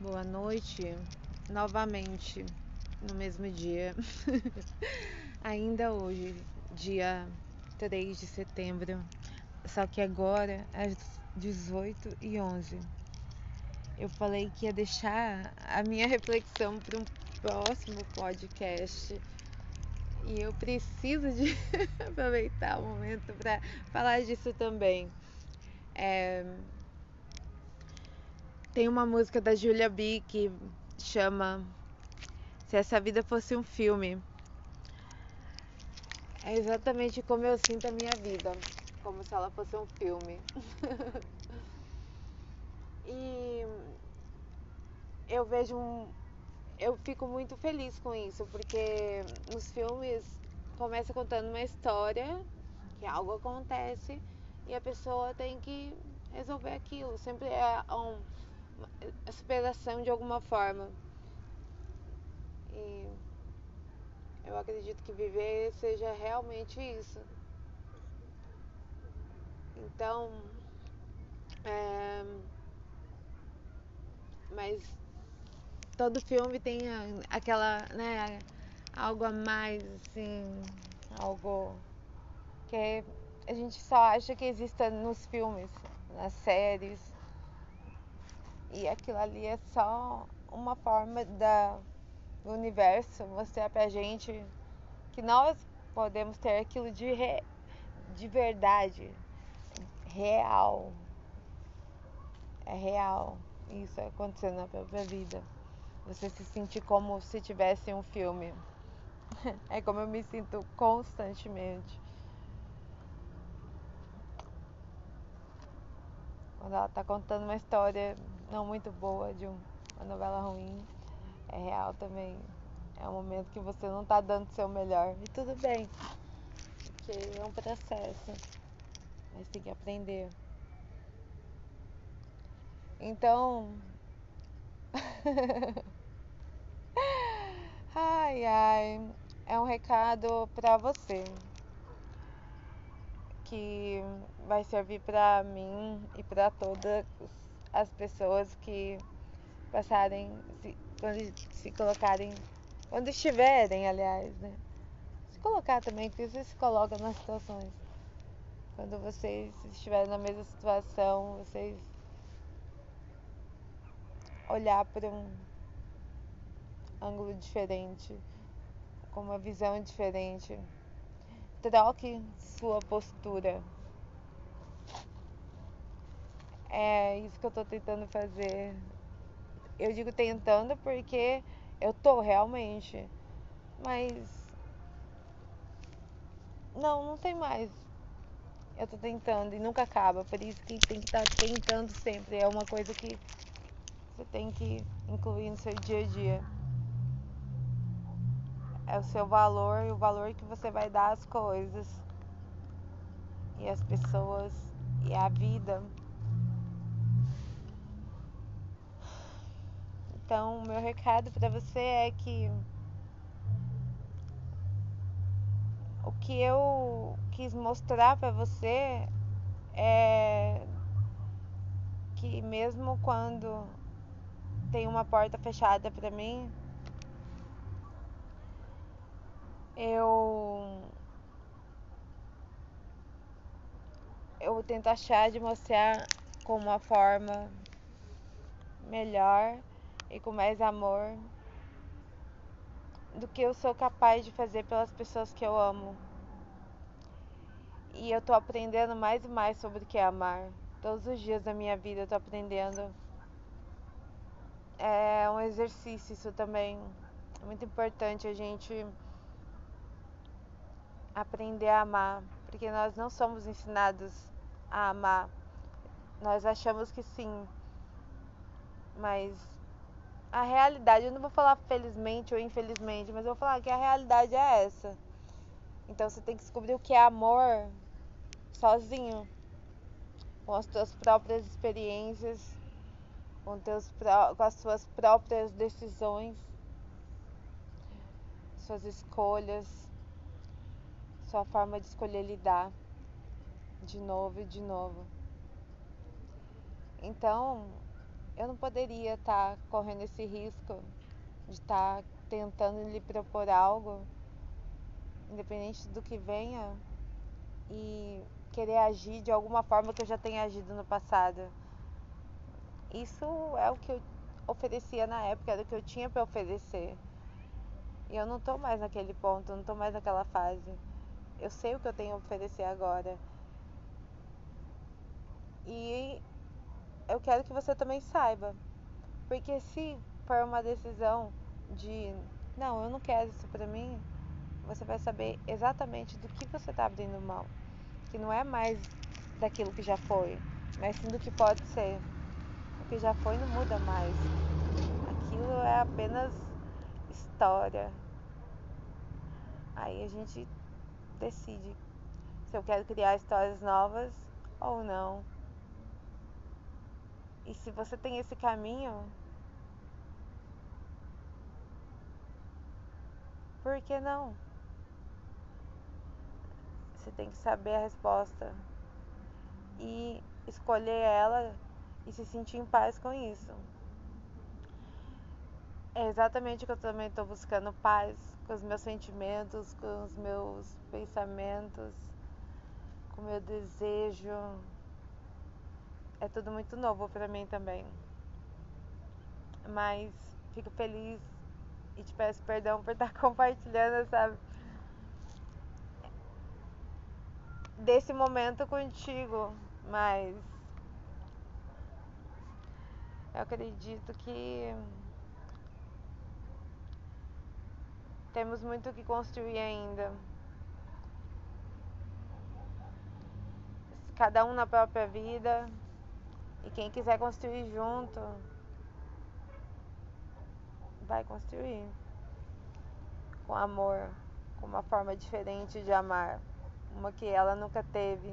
boa noite novamente no mesmo dia. Ainda hoje, dia 3 de setembro, só que agora às 18 e 11. Eu falei que ia deixar a minha reflexão para um próximo podcast. E eu preciso de aproveitar o momento para falar disso também. É... Tem uma música da Julia B que chama Se essa vida fosse um filme. É exatamente como eu sinto a minha vida, como se ela fosse um filme. e eu vejo um, eu fico muito feliz com isso, porque nos filmes começa contando uma história, que algo acontece e a pessoa tem que resolver aquilo. Sempre é um, a superação de alguma forma. E eu acredito que viver seja realmente isso. Então, é, mas todo filme tem aquela, né, algo a mais, assim, algo que a gente só acha que exista nos filmes, nas séries. E aquilo ali é só uma forma da, do universo mostrar pra gente que nós podemos ter aquilo de, re, de verdade, real. É real isso acontecendo na própria vida. Você se sentir como se tivesse um filme. É como eu me sinto constantemente. Quando ela tá contando uma história não muito boa de uma novela ruim, é real também. É um momento que você não tá dando o seu melhor. E tudo bem. Porque é um processo. Mas tem que aprender. Então. ai, ai. É um recado para você que vai servir para mim e para todas as pessoas que passarem, se, quando se colocarem, quando estiverem, aliás, né? Se colocar também, porque você se coloca nas situações. Quando vocês estiverem na mesma situação, vocês olhar para um ângulo diferente, com uma visão diferente. Troque sua postura. É isso que eu tô tentando fazer. Eu digo tentando porque eu tô realmente. Mas. Não, não tem mais. Eu tô tentando e nunca acaba. Por isso que tem que estar tá tentando sempre. É uma coisa que você tem que incluir no seu dia a dia. É o seu valor e o valor que você vai dar às coisas e às pessoas e à vida. Então, meu recado para você é que o que eu quis mostrar para você é que mesmo quando tem uma porta fechada para mim, eu eu tento achar de mostrar com uma forma melhor e com mais amor do que eu sou capaz de fazer pelas pessoas que eu amo. E eu tô aprendendo mais e mais sobre o que é amar. Todos os dias da minha vida eu tô aprendendo é um exercício isso também. É muito importante a gente aprender a amar, porque nós não somos ensinados a amar. Nós achamos que sim, mas a realidade, eu não vou falar felizmente ou infelizmente, mas eu vou falar que a realidade é essa. Então você tem que descobrir o que é amor sozinho, com as suas próprias experiências com, teus, com as suas próprias decisões, suas escolhas, sua forma de escolher lidar de novo e de novo. Então, eu não poderia estar tá correndo esse risco de estar tá tentando lhe propor algo, independente do que venha, e querer agir de alguma forma que eu já tenha agido no passado. Isso é o que eu oferecia na época, era o que eu tinha para oferecer. E eu não tô mais naquele ponto, não tô mais naquela fase. Eu sei o que eu tenho a oferecer agora. E eu quero que você também saiba. Porque se for uma decisão de não, eu não quero isso pra mim, você vai saber exatamente do que você tá abrindo mão. Que não é mais daquilo que já foi, mas sim do que pode ser. O que já foi não muda mais. Aquilo é apenas história. Aí a gente decide se eu quero criar histórias novas ou não. E se você tem esse caminho, por que não? Você tem que saber a resposta e escolher ela e se sentir em paz com isso. É exatamente o que eu também estou buscando paz com os meus sentimentos, com os meus pensamentos, com o meu desejo. É tudo muito novo para mim também. Mas fico feliz e te peço perdão por estar compartilhando, sabe? Desse momento contigo, mas eu acredito que Temos muito que construir ainda. Cada um na própria vida. E quem quiser construir junto, vai construir. Com amor, com uma forma diferente de amar. Uma que ela nunca teve.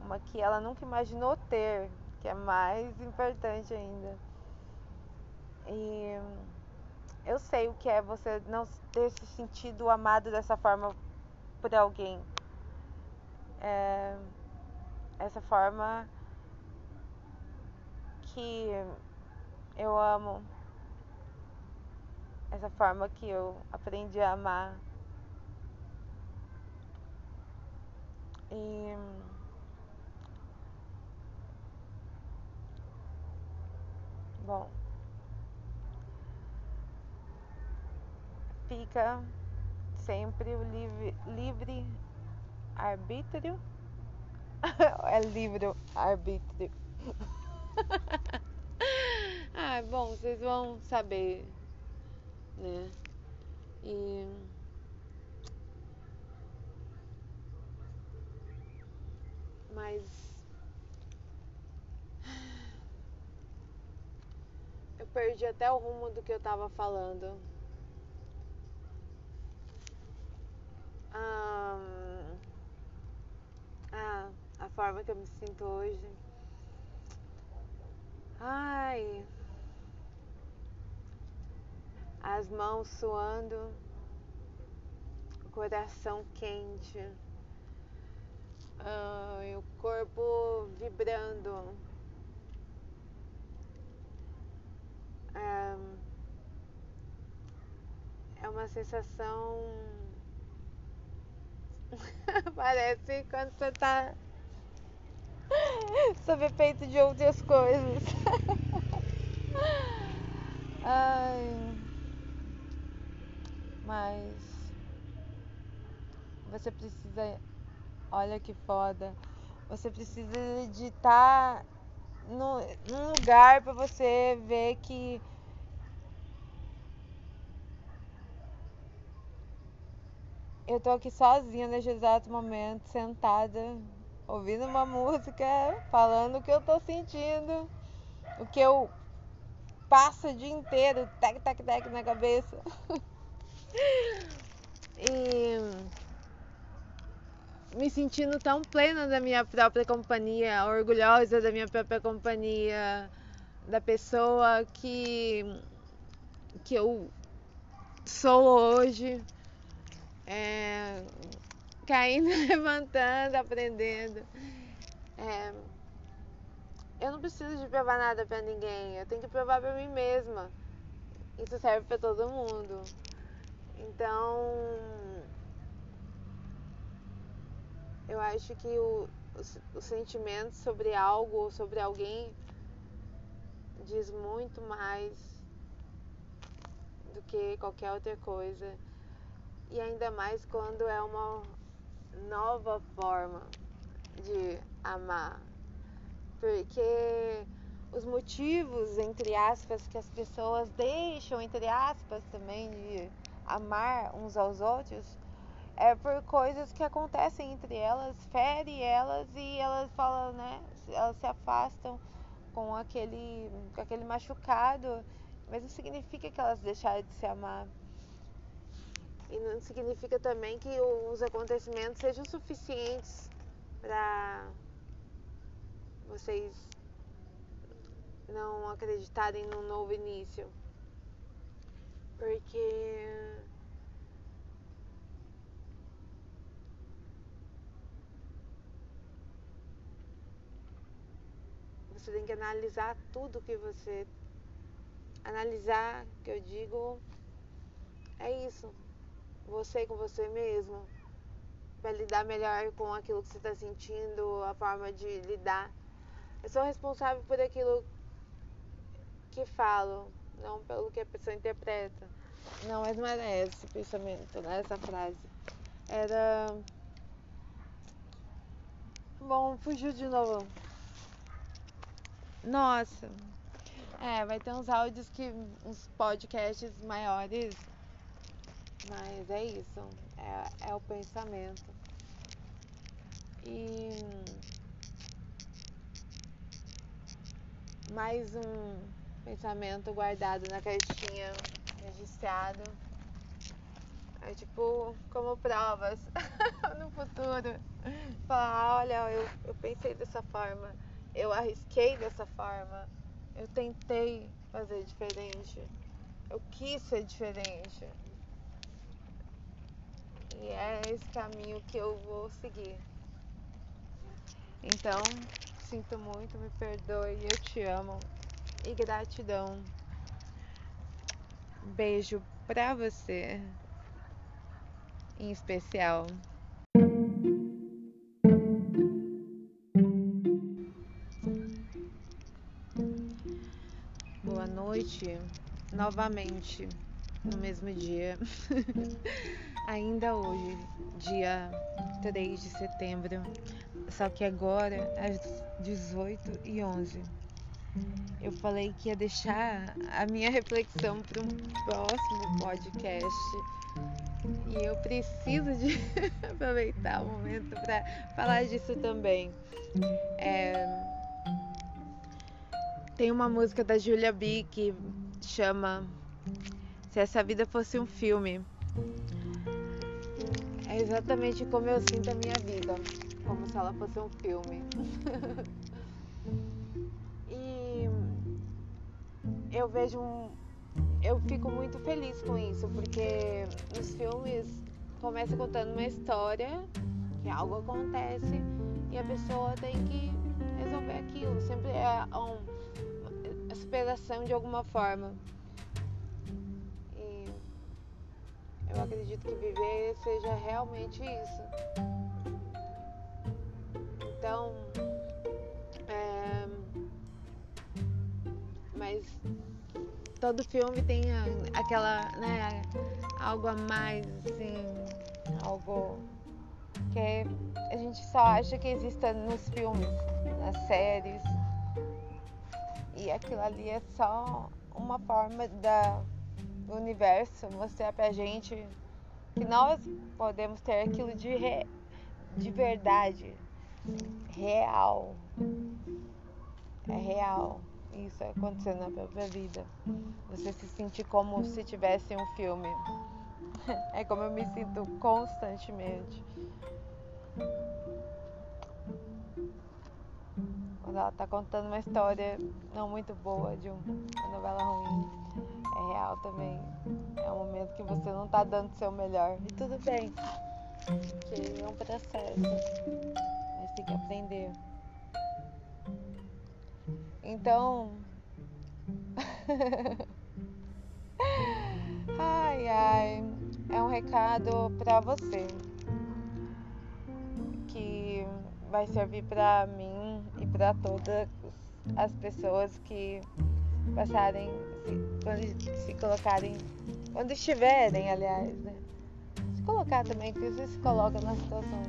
Uma que ela nunca imaginou ter, que é mais importante ainda. E eu sei o que é você não ter se sentido amado dessa forma por alguém. É, essa forma que eu amo, essa forma que eu aprendi a amar. E bom. Fica sempre o livre, livre arbítrio. é livre arbítrio. ah, bom, vocês vão saber, né? E mas eu perdi até o rumo do que eu tava falando. Ah, a forma que eu me sinto hoje. Ai, as mãos suando, o coração quente, ai, o corpo vibrando. é uma sensação Parece quando você tá sob efeito de outras coisas. Ai. Mas você precisa. Olha que foda. Você precisa de estar tá num lugar para você ver que eu tô aqui sozinha neste exato momento, sentada, ouvindo uma música, falando o que eu tô sentindo, o que eu passo o dia inteiro, tec, tec, tec na cabeça. e me sentindo tão plena da minha própria companhia, orgulhosa da minha própria companhia, da pessoa que que eu sou hoje é, caindo, levantando, aprendendo. É, eu não preciso de provar nada para ninguém, eu tenho que provar para mim mesma. Isso serve para todo mundo. Então, eu acho que o, o, o sentimento sobre algo ou sobre alguém diz muito mais do que qualquer outra coisa. E ainda mais quando é uma nova forma de amar. Porque os motivos, entre aspas, que as pessoas deixam, entre aspas, também de amar uns aos outros, é por coisas que acontecem entre elas, fere elas e elas falam, né? Elas se afastam com aquele, com aquele machucado, mas não significa que elas deixaram de se amar. E não significa também que os acontecimentos sejam suficientes para vocês não acreditarem num novo início. Porque você tem que analisar tudo que você analisar, que eu digo, é isso. Você com você mesmo. Para lidar melhor com aquilo que você está sentindo, a forma de lidar. Eu sou responsável por aquilo que falo, não pelo que a pessoa interpreta. Não, mas não era esse pensamento, não era essa frase. Era. Bom, fugiu de novo. Nossa. É, vai ter uns áudios que. uns podcasts maiores. Mas é isso. É, é o pensamento. E. Mais um pensamento guardado na caixinha, registrado. É tipo como provas no futuro. Falar, olha, eu, eu pensei dessa forma eu arrisquei dessa forma, eu tentei fazer diferente, eu quis ser diferente. E é esse caminho que eu vou seguir. Então, sinto muito, me perdoe, eu te amo e gratidão. Beijo pra você, em especial. noite, novamente, no mesmo dia, ainda hoje, dia 3 de setembro, só que agora às 18 e 11 eu falei que ia deixar a minha reflexão para um próximo podcast. E eu preciso de aproveitar o momento para falar disso também. É, tem uma música da Julia B que chama Se essa vida fosse um filme. É exatamente como eu sinto a minha vida, como se ela fosse um filme. e eu vejo um. Eu fico muito feliz com isso, porque nos filmes começa contando uma história, que algo acontece e a pessoa tem que resolver aquilo. Sempre é um a superação de alguma forma. Eu acredito que viver seja realmente isso. Então, é, mas todo filme tem aquela, né, algo a mais, assim, algo que a gente só acha que exista nos filmes, nas séries e aquilo ali é só uma forma da, do universo mostrar pra gente que nós podemos ter aquilo de, re, de verdade, real. É real isso acontecendo na própria vida. Você se sentir como se tivesse um filme. É como eu me sinto constantemente quando ela tá contando uma história não muito boa de uma novela ruim. É real também. É um momento que você não tá dando o seu melhor. E tudo bem. Porque é um processo. Mas tem que aprender. Então. ai, ai. É um recado para você que vai servir para mim para todas as pessoas que passarem, se, quando se colocarem, quando estiverem, aliás, né? Se colocar também, porque você se coloca na situação.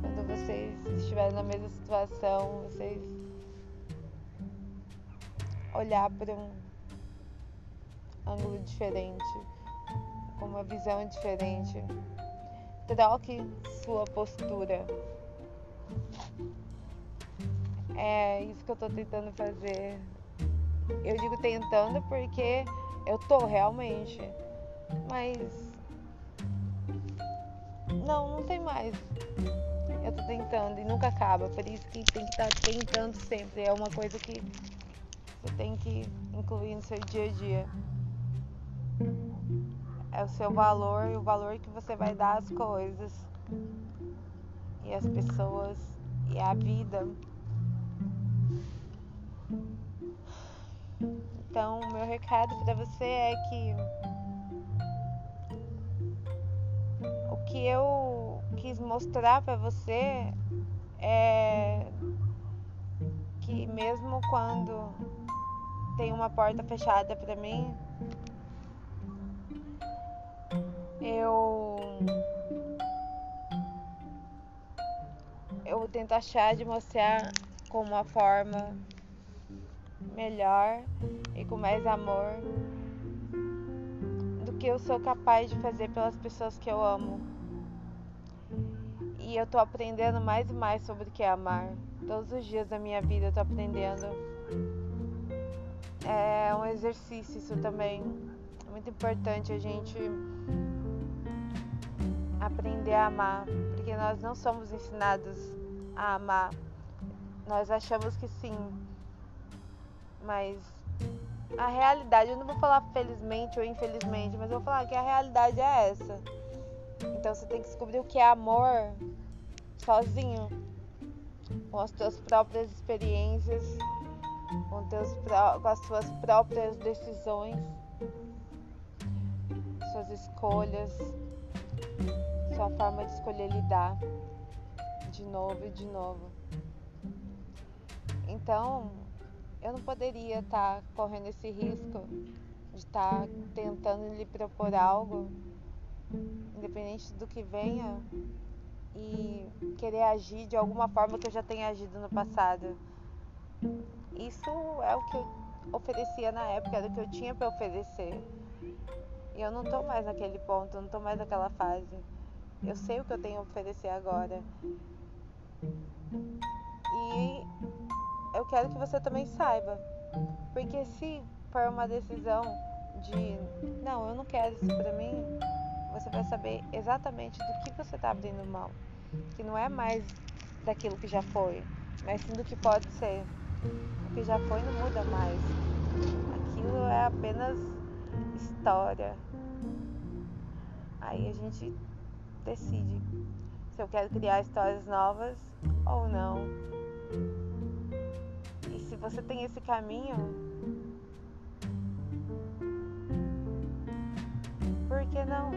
Quando vocês estiverem na mesma situação, vocês olhar para um ângulo diferente, com uma visão diferente. Troque sua postura. É isso que eu tô tentando fazer. Eu digo tentando porque eu tô realmente. Mas. Não, não tem mais. Eu tô tentando e nunca acaba. Por isso que tem que estar tá tentando sempre. É uma coisa que você tem que incluir no seu dia a dia. É o seu valor e o valor que você vai dar às coisas e às pessoas e à vida. Então, meu recado para você é que o que eu quis mostrar para você é que mesmo quando tem uma porta fechada para mim, eu eu tento achar de mostrar com uma forma melhor e com mais amor do que eu sou capaz de fazer pelas pessoas que eu amo. E eu tô aprendendo mais e mais sobre o que é amar. Todos os dias da minha vida eu tô aprendendo é um exercício isso também. É muito importante a gente aprender a amar, porque nós não somos ensinados a amar. Nós achamos que sim, mas a realidade, eu não vou falar felizmente ou infelizmente, mas eu vou falar que a realidade é essa. Então você tem que descobrir o que é amor sozinho, com as suas próprias experiências com, teus, com as suas próprias decisões, suas escolhas, sua forma de escolher lidar de novo e de novo. Então, eu não poderia estar correndo esse risco de estar tentando lhe propor algo, independente do que venha, e querer agir de alguma forma que eu já tenha agido no passado. Isso é o que eu oferecia na época, era o que eu tinha para oferecer. E eu não tô mais naquele ponto, não tô mais naquela fase. Eu sei o que eu tenho a oferecer agora. E eu quero que você também saiba. Porque se for uma decisão de não, eu não quero isso pra mim, você vai saber exatamente do que você tá abrindo mão. Que não é mais daquilo que já foi, mas sim do que pode ser. O que já foi não muda mais. Aquilo é apenas história. Aí a gente decide se eu quero criar histórias novas ou não. E se você tem esse caminho, por que não?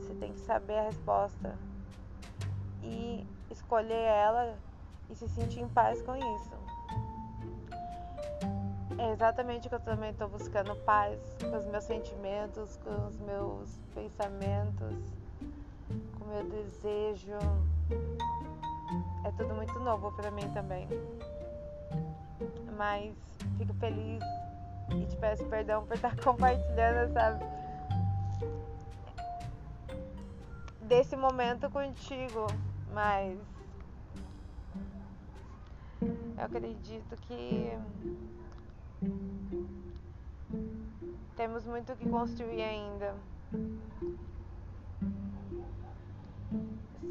Você tem que saber a resposta e escolher ela e se sentir em paz com isso. É exatamente o que eu também estou buscando paz com os meus sentimentos, com os meus pensamentos, com o meu desejo. É tudo muito novo para mim também. Mas fico feliz e te peço perdão por estar compartilhando, sabe? Desse momento contigo, mas eu acredito que temos muito que construir ainda.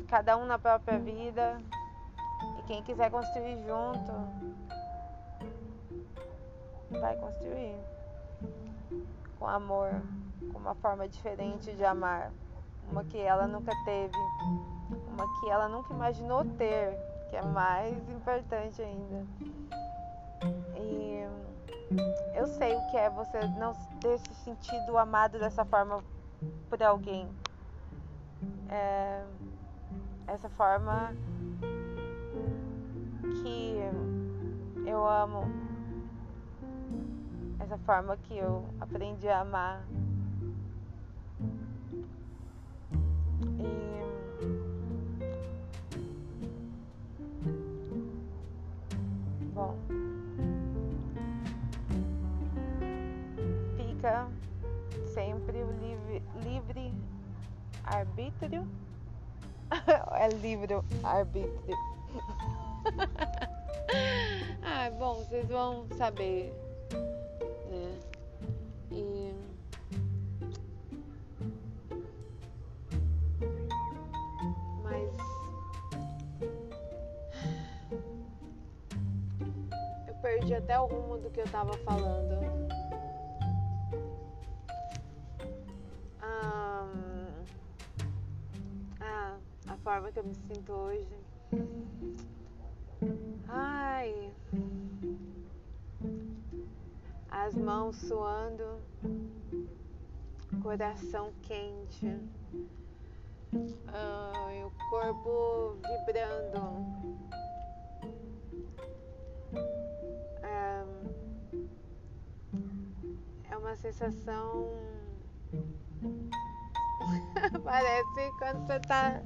Cada um na própria vida. E quem quiser construir junto, vai construir. Com amor, com uma forma diferente de amar. Uma que ela nunca teve. Uma que ela nunca imaginou ter que é mais importante ainda. E eu sei o que é você não ter se sentido amado dessa forma por alguém. É, essa forma que eu amo, essa forma que eu aprendi a amar. E bom, fica sempre o livre, livre arbítrio. É livre arbítrio. ah, bom, vocês vão saber, né? E mas eu perdi até o rumo do que eu tava falando. Forma que eu me sinto hoje. Ai. As mãos suando, coração quente, ai, o corpo vibrando. É, é uma sensação. Parece quando você tá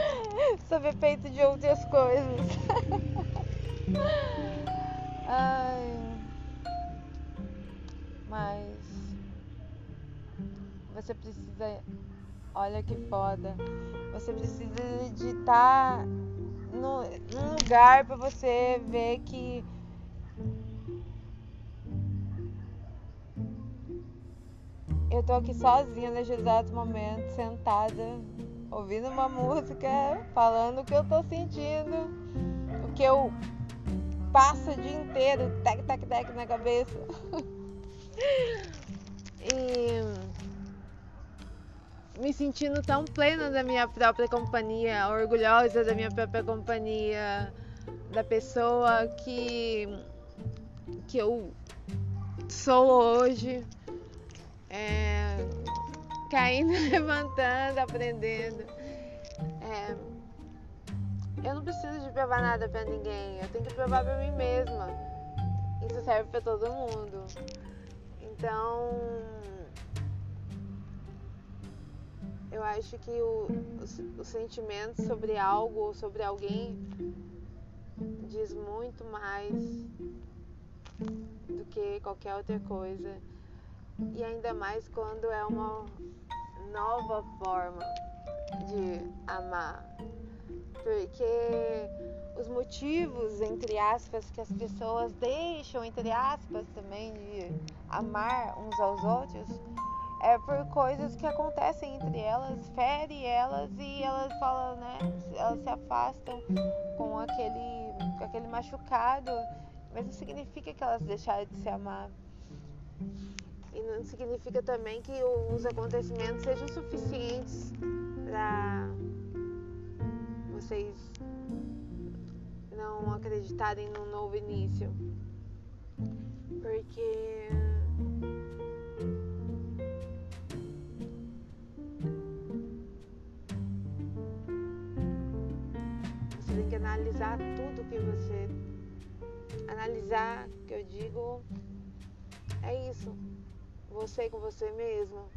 sob efeito de outras coisas. Ai. Mas você precisa. Olha que foda. Você precisa de estar tá no, num lugar para você ver que. Eu tô aqui sozinha nesse exato momento, sentada ouvindo uma música, falando o que eu tô sentindo, o que eu passo o dia inteiro, tec, tec, tec na cabeça. e me sentindo tão plena da minha própria companhia, orgulhosa da minha própria companhia, da pessoa que que eu sou hoje. É, caindo, levantando, aprendendo. É, eu não preciso de provar nada para ninguém, eu tenho que provar para mim mesma. Isso serve para todo mundo. Então, eu acho que o, o, o sentimento sobre algo ou sobre alguém diz muito mais do que qualquer outra coisa. E ainda mais quando é uma nova forma de amar. Porque os motivos, entre aspas, que as pessoas deixam, entre aspas, também de amar uns aos outros, é por coisas que acontecem entre elas, fere elas e elas falam, né? Elas se afastam com aquele, com aquele machucado, mas não significa que elas deixaram de se amar. E não significa também que os acontecimentos sejam suficientes para vocês não acreditarem num novo início. Porque você tem que analisar tudo que você analisar, que eu digo, é isso você com você mesmo,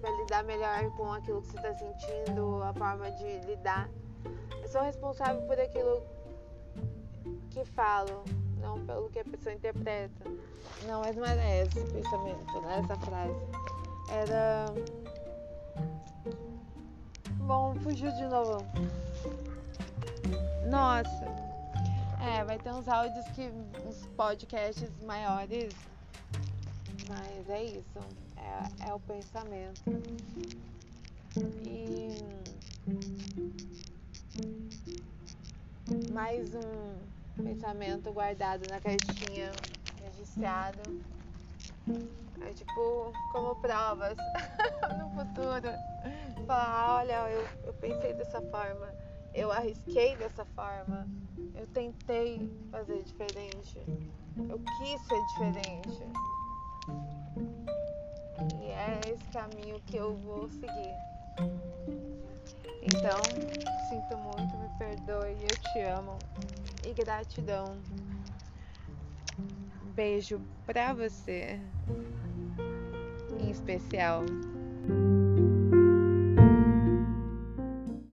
para lidar melhor com aquilo que você está sentindo, a forma de lidar. Eu sou responsável por aquilo que falo, não pelo que a pessoa interpreta. Não, mas não era esse o pensamento, né? Essa frase. Era. Bom, fugiu de novo. Nossa. É, vai ter uns áudios que. uns podcasts maiores mas é isso, é, é o pensamento. E mais um pensamento guardado na caixinha, registrado. É tipo como provas no futuro. Falar, olha, eu, eu pensei dessa forma eu arrisquei dessa forma. Eu tentei fazer diferente. Eu quis ser diferente. E é esse caminho que eu vou seguir. Então, sinto muito, me perdoe, eu te amo. E gratidão. Beijo pra você. Em especial.